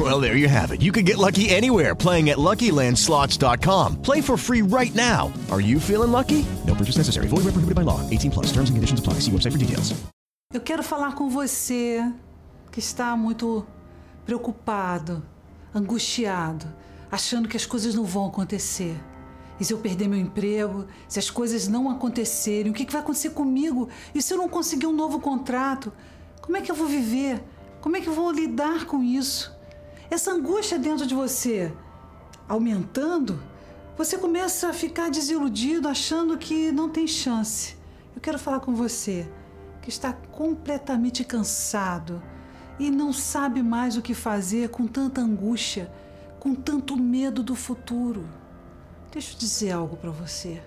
Well, there you have it. You can get lucky anywhere playing at LuckyLandSlots.com. Play for free right now. Are you feeling lucky? No purchase necessary. Void where prohibited by law. 18 plus. Terms and conditions apply. See website for details. Eu quero falar com você que está muito preocupado, angustiado, achando que as coisas não vão acontecer. E se eu perder meu emprego, se as coisas não acontecerem, o que vai acontecer comigo? E se eu não conseguir um novo contrato? Como é que eu vou viver? Como é que eu vou lidar com isso? Essa angústia dentro de você aumentando, você começa a ficar desiludido, achando que não tem chance. Eu quero falar com você que está completamente cansado e não sabe mais o que fazer com tanta angústia, com tanto medo do futuro. Deixa eu dizer algo para você.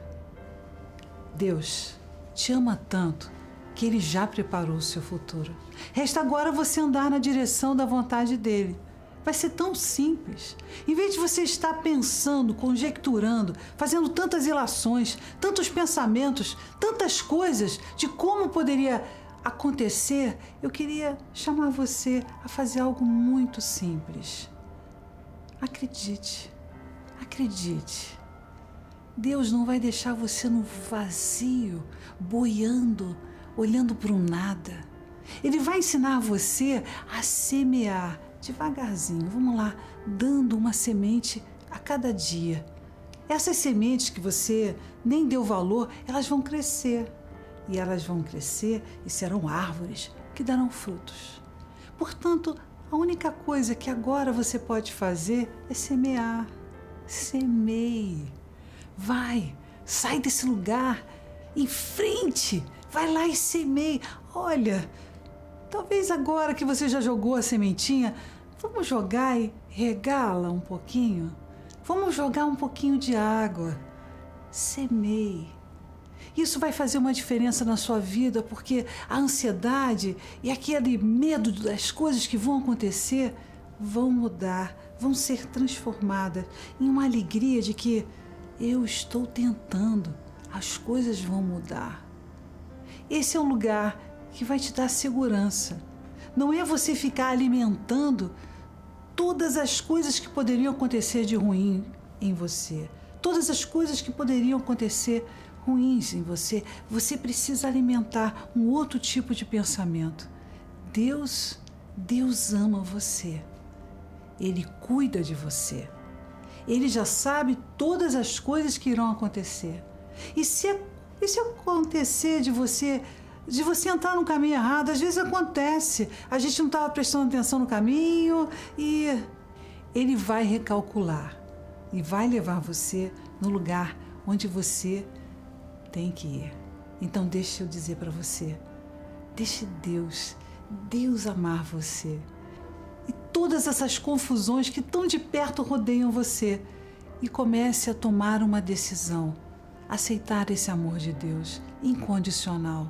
Deus te ama tanto que ele já preparou o seu futuro. Resta agora você andar na direção da vontade dele. Vai ser tão simples. Em vez de você estar pensando, conjecturando, fazendo tantas ilações, tantos pensamentos, tantas coisas de como poderia acontecer, eu queria chamar você a fazer algo muito simples. Acredite, acredite. Deus não vai deixar você no vazio, boiando, olhando para o nada. Ele vai ensinar você a semear devagarzinho, vamos lá, dando uma semente a cada dia. Essas sementes que você nem deu valor, elas vão crescer. E elas vão crescer e serão árvores que darão frutos. Portanto, a única coisa que agora você pode fazer é semear. Semeie. Vai, sai desse lugar, em frente, vai lá e semeie. Olha, talvez agora que você já jogou a sementinha, vamos jogar e regá-la um pouquinho. Vamos jogar um pouquinho de água. Semeie. Isso vai fazer uma diferença na sua vida, porque a ansiedade e aquele medo das coisas que vão acontecer vão mudar, vão ser transformadas em uma alegria de que eu estou tentando, as coisas vão mudar. Esse é um lugar que vai te dar segurança. Não é você ficar alimentando todas as coisas que poderiam acontecer de ruim em você, todas as coisas que poderiam acontecer ruins em você, você precisa alimentar um outro tipo de pensamento. Deus, Deus ama você. Ele cuida de você. Ele já sabe todas as coisas que irão acontecer. E se, e se acontecer de você de você entrar no caminho errado, às vezes acontece. A gente não estava prestando atenção no caminho e ele vai recalcular e vai levar você no lugar onde você tem que ir. Então deixe eu dizer para você, deixe Deus, Deus amar você. E todas essas confusões que tão de perto rodeiam você e comece a tomar uma decisão, aceitar esse amor de Deus incondicional.